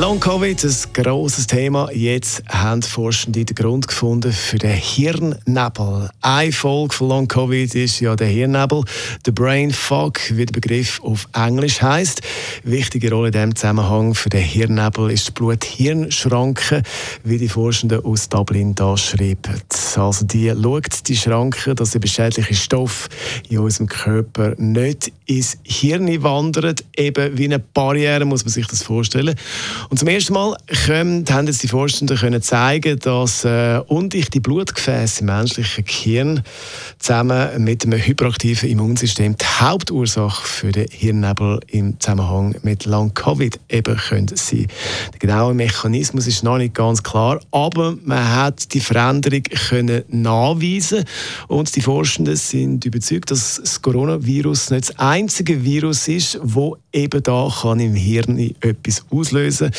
Long Covid, ein grosses Thema. Jetzt haben Forschende den Grund gefunden für den Hirnnebel. Eine Folge von Long Covid ist ja der Hirnnebel. Der Brain Fog, wie der Begriff auf Englisch heißt. Wichtige Rolle in diesem Zusammenhang für den Hirnnebel ist die Blut-Hirn-Schranke, wie die Forschenden aus Dublin da schreiben. Also die schaut die Schranke, dass der schädliche Stoff in unserem Körper nicht ins Hirn wandert. Eben wie eine Barriere muss man sich das vorstellen. Und zum ersten Mal können, haben jetzt die Forschenden können zeigen, dass äh, undichte Blutgefäße im menschlichen Gehirn zusammen mit einem hyperaktiven Immunsystem die Hauptursache für den Hirnnebel im Zusammenhang mit Long-Covid eben können sein. Der genaue Mechanismus ist noch nicht ganz klar, aber man hat die Veränderung können nachweisen und die Forschenden sind überzeugt, dass das Coronavirus nicht das einzige Virus ist, wo eben da kann im Hirn etwas auslösen.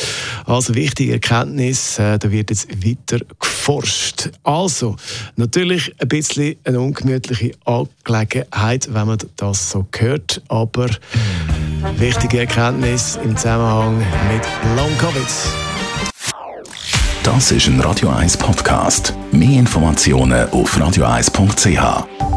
Also wichtige Erkenntnis, äh, da wird jetzt weiter geforscht. Also natürlich ein bisschen eine ungemütliche Angelegenheit, wenn man das so hört, aber wichtige Erkenntnis im Zusammenhang mit Long Covid. Das ist ein Radio 1 Podcast. Mehr Informationen auf radio1.ch.